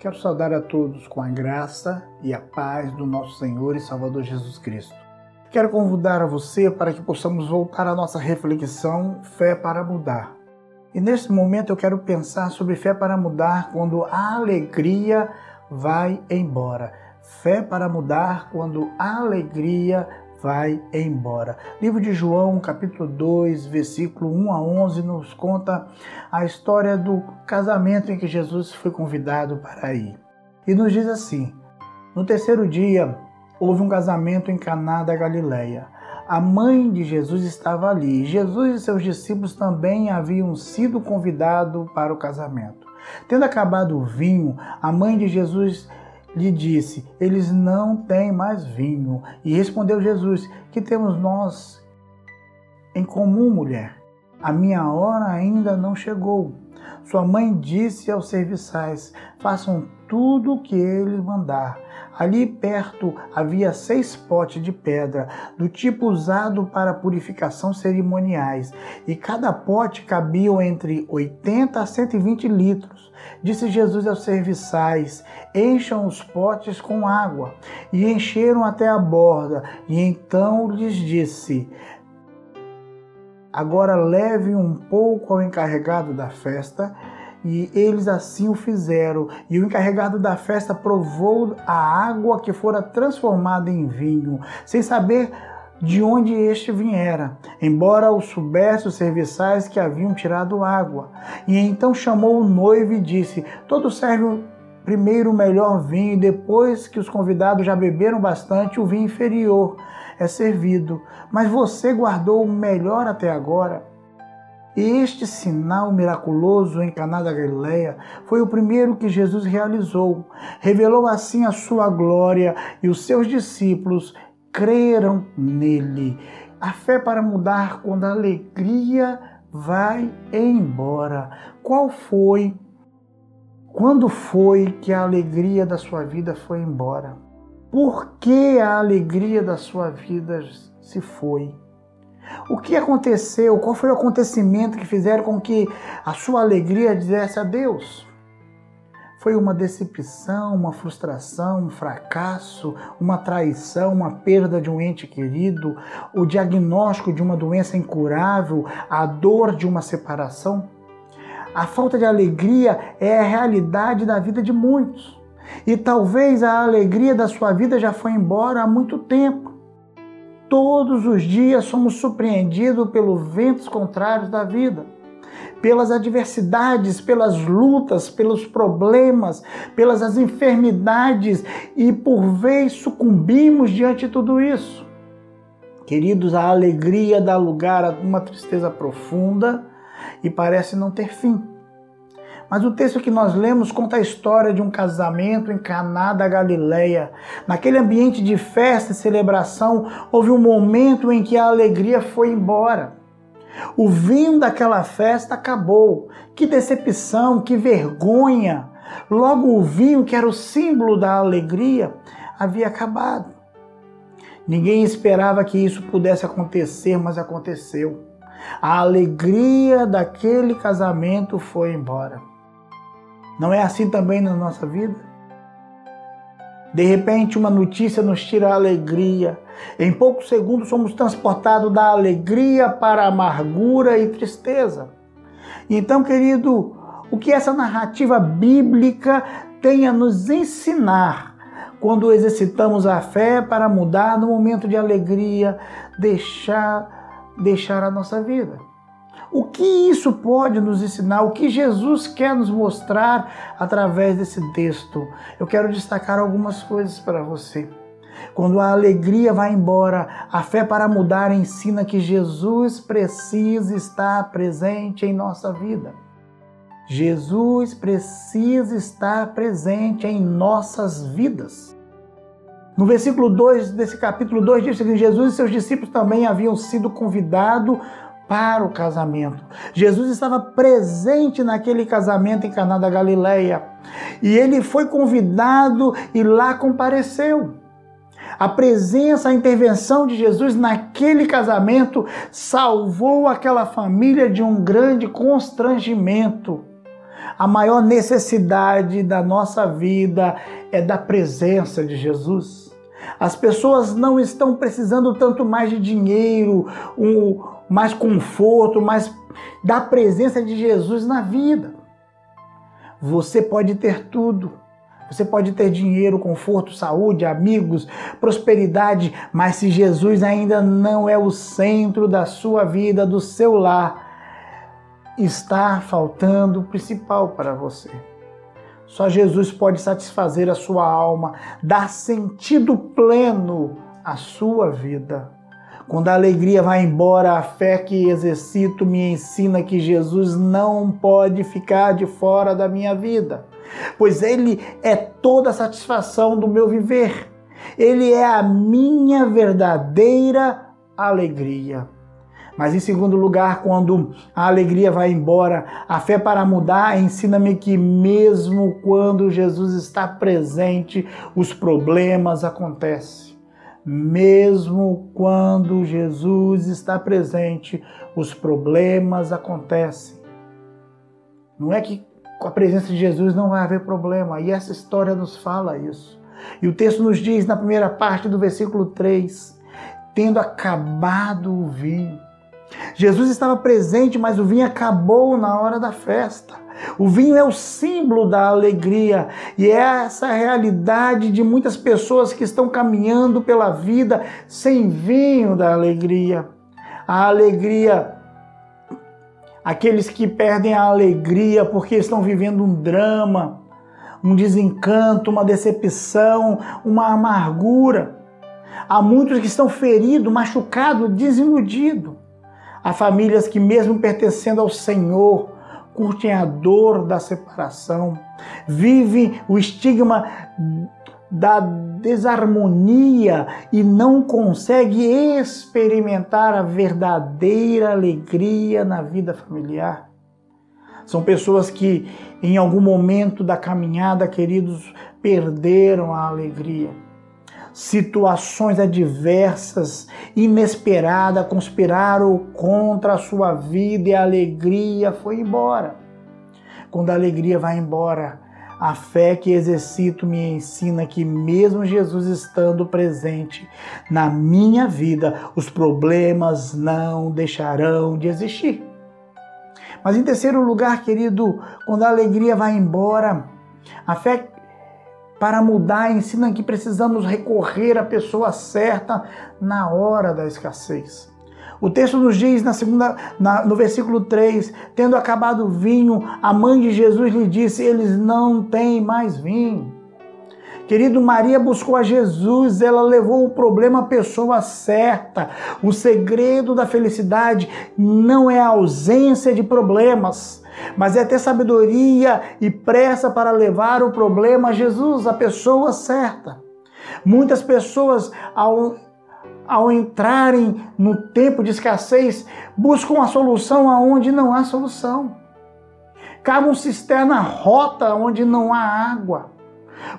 Quero saudar a todos com a graça e a paz do nosso Senhor e Salvador Jesus Cristo. Quero convidar a você para que possamos voltar à nossa reflexão Fé para Mudar. E neste momento eu quero pensar sobre fé para mudar quando a alegria vai embora. Fé para mudar quando a alegria vai embora. Livro de João, capítulo 2, versículo 1 a 11, nos conta a história do casamento em que Jesus foi convidado para ir. E nos diz assim: No terceiro dia, houve um casamento em Caná da Galileia. A mãe de Jesus estava ali. Jesus e seus discípulos também haviam sido convidados para o casamento. Tendo acabado o vinho, a mãe de Jesus lhe disse: Eles não têm mais vinho. E respondeu Jesus: Que temos nós em comum, mulher? A minha hora ainda não chegou. Sua mãe disse aos serviçais: Façam tudo o que ele mandar. Ali perto havia seis potes de pedra, do tipo usado para purificação cerimoniais, e cada pote cabia entre 80 a 120 litros. Disse Jesus aos serviçais: Encham os potes com água. E encheram até a borda. E então lhes disse: Agora leve um pouco ao encarregado da festa e eles assim o fizeram. E o encarregado da festa provou a água que fora transformada em vinho, sem saber de onde este viera, embora o soubesse os serviçais que haviam tirado água. E então chamou o noivo e disse: Todos servem primeiro o melhor vinho, e depois que os convidados já beberam bastante, o vinho inferior é servido. Mas você guardou o melhor até agora. E este sinal miraculoso em Caná da Galileia foi o primeiro que Jesus realizou. Revelou assim a sua glória e os seus discípulos creram nele. A fé para mudar quando a alegria vai embora. Qual foi? Quando foi que a alegria da sua vida foi embora? Por que a alegria da sua vida se foi? O que aconteceu? Qual foi o acontecimento que fizeram com que a sua alegria dissesse a Deus? Foi uma decepção, uma frustração, um fracasso, uma traição, uma perda de um ente querido, o diagnóstico de uma doença incurável, a dor de uma separação? A falta de alegria é a realidade da vida de muitos. E talvez a alegria da sua vida já foi embora há muito tempo. Todos os dias somos surpreendidos pelos ventos contrários da vida, pelas adversidades, pelas lutas, pelos problemas, pelas as enfermidades e por vez sucumbimos diante de tudo isso. Queridos, a alegria dá lugar a uma tristeza profunda e parece não ter fim. Mas o texto que nós lemos conta a história de um casamento em Caná da Galileia. Naquele ambiente de festa e celebração, houve um momento em que a alegria foi embora. O vinho daquela festa acabou. Que decepção, que vergonha! Logo o vinho, que era o símbolo da alegria, havia acabado. Ninguém esperava que isso pudesse acontecer, mas aconteceu. A alegria daquele casamento foi embora. Não é assim também na nossa vida? De repente, uma notícia nos tira a alegria. Em poucos segundos, somos transportados da alegria para amargura e tristeza. Então, querido, o que essa narrativa bíblica tem a nos ensinar quando exercitamos a fé para mudar no momento de alegria, deixar, deixar a nossa vida? O que isso pode nos ensinar? O que Jesus quer nos mostrar através desse texto? Eu quero destacar algumas coisas para você. Quando a alegria vai embora, a fé para mudar ensina que Jesus precisa estar presente em nossa vida. Jesus precisa estar presente em nossas vidas. No versículo 2 desse capítulo 2 diz que Jesus e seus discípulos também haviam sido convidados para o casamento. Jesus estava presente naquele casamento em Caná da Galileia e ele foi convidado e lá compareceu. A presença, a intervenção de Jesus naquele casamento salvou aquela família de um grande constrangimento. A maior necessidade da nossa vida é da presença de Jesus. As pessoas não estão precisando tanto mais de dinheiro, um, mais conforto, mais da presença de Jesus na vida. Você pode ter tudo. Você pode ter dinheiro, conforto, saúde, amigos, prosperidade, mas se Jesus ainda não é o centro da sua vida, do seu lar, está faltando o principal para você. Só Jesus pode satisfazer a sua alma, dar sentido pleno à sua vida. Quando a alegria vai embora, a fé que exercito me ensina que Jesus não pode ficar de fora da minha vida, pois Ele é toda a satisfação do meu viver. Ele é a minha verdadeira alegria. Mas em segundo lugar, quando a alegria vai embora, a fé para mudar ensina-me que mesmo quando Jesus está presente, os problemas acontecem. Mesmo quando Jesus está presente, os problemas acontecem. Não é que com a presença de Jesus não vai haver problema, e essa história nos fala isso. E o texto nos diz na primeira parte do versículo 3: tendo acabado o vinho. Jesus estava presente, mas o vinho acabou na hora da festa. O vinho é o símbolo da alegria e é essa realidade de muitas pessoas que estão caminhando pela vida sem vinho da alegria. A alegria, aqueles que perdem a alegria porque estão vivendo um drama, um desencanto, uma decepção, uma amargura. Há muitos que estão feridos, machucados, desiludidos. Há famílias que, mesmo pertencendo ao Senhor, curtem a dor da separação, vivem o estigma da desarmonia e não conseguem experimentar a verdadeira alegria na vida familiar. São pessoas que, em algum momento da caminhada, queridos, perderam a alegria situações adversas, inesperadas, conspiraram contra a sua vida e a alegria foi embora. Quando a alegria vai embora, a fé que exercito me ensina que, mesmo Jesus estando presente na minha vida, os problemas não deixarão de existir. Mas, em terceiro lugar, querido, quando a alegria vai embora, a fé para mudar, ensina que precisamos recorrer à pessoa certa na hora da escassez. O texto nos diz na segunda, na, no versículo 3: Tendo acabado o vinho, a mãe de Jesus lhe disse: Eles não têm mais vinho. Querido, Maria buscou a Jesus, ela levou o problema à pessoa certa. O segredo da felicidade não é a ausência de problemas mas é ter sabedoria e pressa para levar o problema a Jesus, a pessoa certa. Muitas pessoas, ao, ao entrarem no tempo de escassez, buscam a solução aonde não há solução. Cavam cisterna rota onde não há água.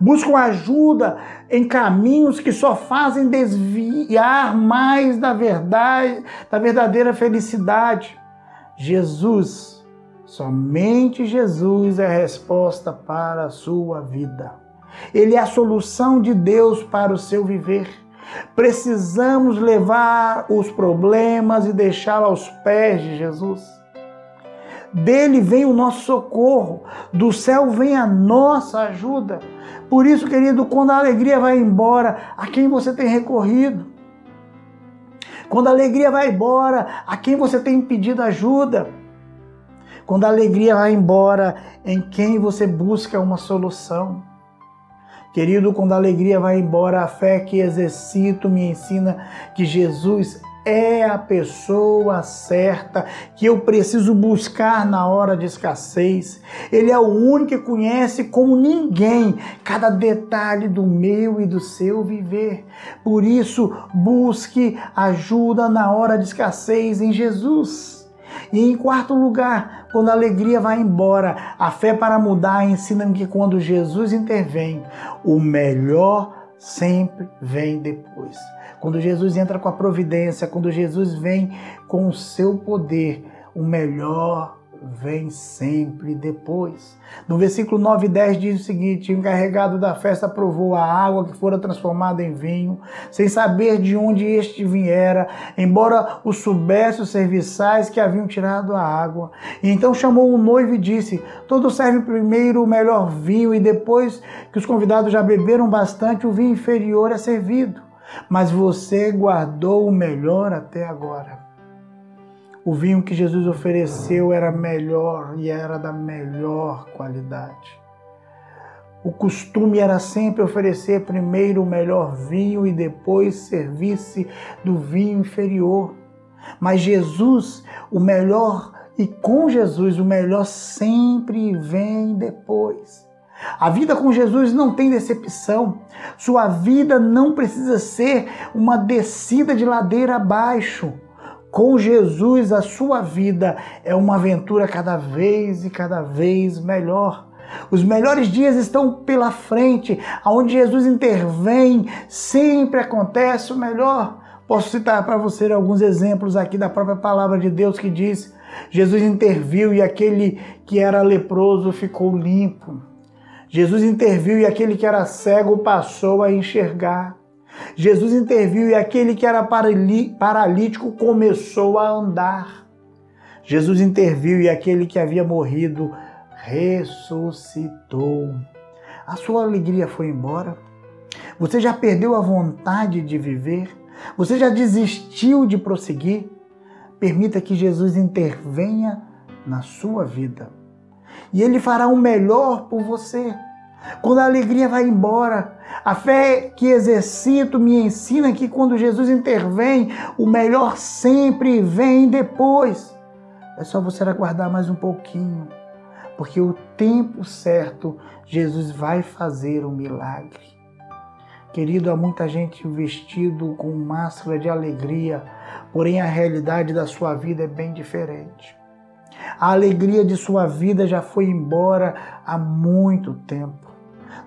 Buscam ajuda em caminhos que só fazem desviar mais da verdade, da verdadeira felicidade. Jesus Somente Jesus é a resposta para a sua vida. Ele é a solução de Deus para o seu viver. Precisamos levar os problemas e deixá-los aos pés de Jesus. Dele vem o nosso socorro, do céu vem a nossa ajuda. Por isso, querido, quando a alegria vai embora, a quem você tem recorrido? Quando a alegria vai embora, a quem você tem pedido ajuda? Quando a alegria vai embora, em quem você busca uma solução. Querido, quando a alegria vai embora, a fé que exercito me ensina que Jesus é a pessoa certa que eu preciso buscar na hora de escassez. Ele é o único que conhece como ninguém cada detalhe do meu e do seu viver. Por isso, busque ajuda na hora de escassez em Jesus. E em quarto lugar, quando a alegria vai embora, a fé para mudar ensina-me que quando Jesus intervém, o melhor sempre vem depois. Quando Jesus entra com a providência, quando Jesus vem com o seu poder, o melhor vem sempre depois. No versículo 9 e 10 diz o seguinte: O encarregado da festa provou a água que fora transformada em vinho, sem saber de onde este viera, embora o soubesse os serviçais que haviam tirado a água. E então chamou o noivo e disse: Todos servem primeiro o melhor vinho, e depois que os convidados já beberam bastante, o vinho inferior é servido. Mas você guardou o melhor até agora. O vinho que Jesus ofereceu era melhor e era da melhor qualidade. O costume era sempre oferecer primeiro o melhor vinho e depois servir-se do vinho inferior. Mas Jesus, o melhor, e com Jesus, o melhor sempre vem depois. A vida com Jesus não tem decepção. Sua vida não precisa ser uma descida de ladeira abaixo. Com Jesus, a sua vida é uma aventura cada vez e cada vez melhor. Os melhores dias estão pela frente, aonde Jesus intervém, sempre acontece o melhor. Posso citar para você alguns exemplos aqui da própria palavra de Deus que diz: Jesus interviu e aquele que era leproso ficou limpo. Jesus interviu e aquele que era cego passou a enxergar. Jesus interviu e aquele que era paralítico começou a andar. Jesus interviu e aquele que havia morrido ressuscitou. A sua alegria foi embora? Você já perdeu a vontade de viver? Você já desistiu de prosseguir? Permita que Jesus intervenha na sua vida. E Ele fará o melhor por você. Quando a alegria vai embora, a fé que exercito me ensina que quando Jesus intervém, o melhor sempre vem depois. É só você aguardar mais um pouquinho, porque o tempo certo Jesus vai fazer um milagre. Querido, há muita gente vestido com máscara de alegria, porém a realidade da sua vida é bem diferente. A alegria de sua vida já foi embora há muito tempo.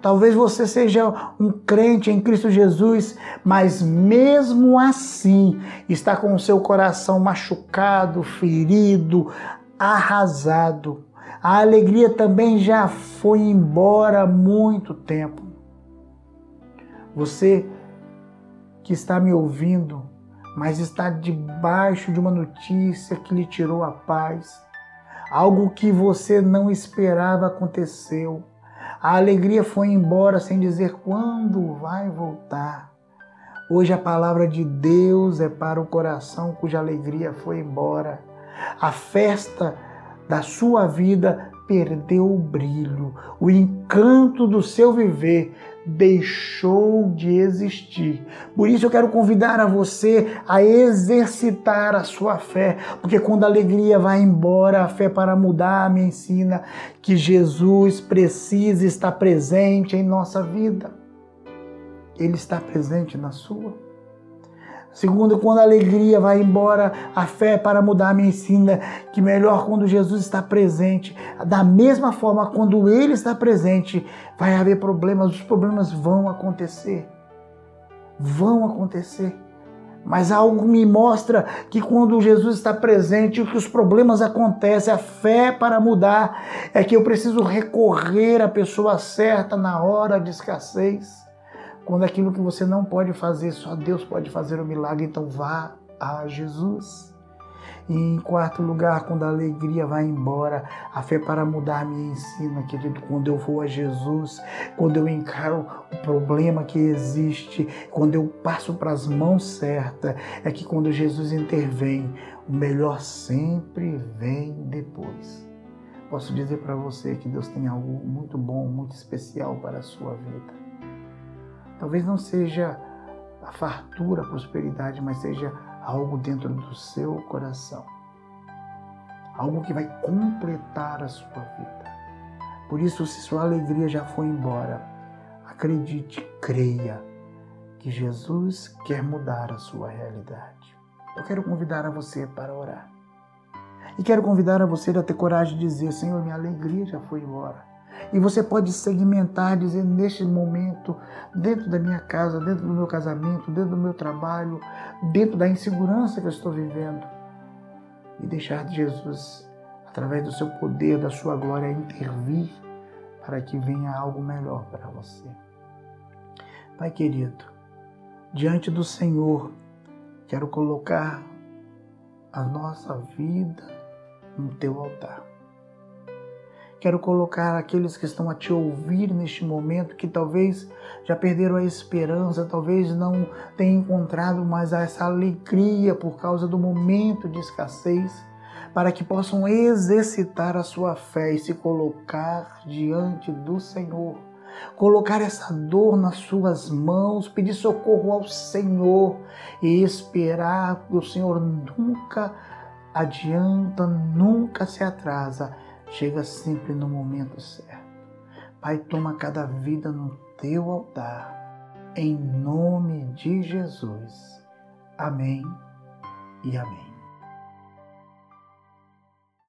Talvez você seja um crente em Cristo Jesus, mas mesmo assim está com o seu coração machucado, ferido, arrasado. A alegria também já foi embora há muito tempo. Você que está me ouvindo, mas está debaixo de uma notícia que lhe tirou a paz, algo que você não esperava aconteceu a alegria foi embora sem dizer quando vai voltar. Hoje a palavra de Deus é para o coração cuja alegria foi embora. A festa da sua vida perdeu o brilho, o encanto do seu viver deixou de existir. Por isso eu quero convidar a você a exercitar a sua fé, porque quando a alegria vai embora, a fé para mudar me ensina que Jesus precisa estar presente em nossa vida. Ele está presente na sua. Segundo, quando a alegria vai embora, a fé para mudar me ensina que melhor quando Jesus está presente. Da mesma forma, quando Ele está presente, vai haver problemas, os problemas vão acontecer. Vão acontecer. Mas algo me mostra que quando Jesus está presente, que os problemas acontecem, a fé para mudar é que eu preciso recorrer à pessoa certa na hora de escassez. Quando aquilo que você não pode fazer, só Deus pode fazer o milagre, então vá a Jesus. E em quarto lugar, quando a alegria vai embora, a fé para mudar me ensina, querido, quando eu vou a Jesus, quando eu encaro o problema que existe, quando eu passo para as mãos certas, é que quando Jesus intervém, o melhor sempre vem depois. Posso dizer para você que Deus tem algo muito bom, muito especial para a sua vida. Talvez não seja a fartura, a prosperidade, mas seja algo dentro do seu coração. Algo que vai completar a sua vida. Por isso, se sua alegria já foi embora, acredite, creia que Jesus quer mudar a sua realidade. Eu quero convidar a você para orar. E quero convidar a você a ter coragem de dizer: Senhor, minha alegria já foi embora. E você pode segmentar, dizer neste momento, dentro da minha casa, dentro do meu casamento, dentro do meu trabalho, dentro da insegurança que eu estou vivendo. E deixar Jesus através do seu poder, da sua glória, intervir para que venha algo melhor para você. Pai querido, diante do Senhor, quero colocar a nossa vida no teu altar. Quero colocar aqueles que estão a te ouvir neste momento, que talvez já perderam a esperança, talvez não tenham encontrado mais essa alegria por causa do momento de escassez, para que possam exercitar a sua fé e se colocar diante do Senhor. Colocar essa dor nas suas mãos, pedir socorro ao Senhor e esperar que o Senhor nunca adianta, nunca se atrasa chega sempre no momento certo. Pai, toma cada vida no teu altar, em nome de Jesus. Amém e amém.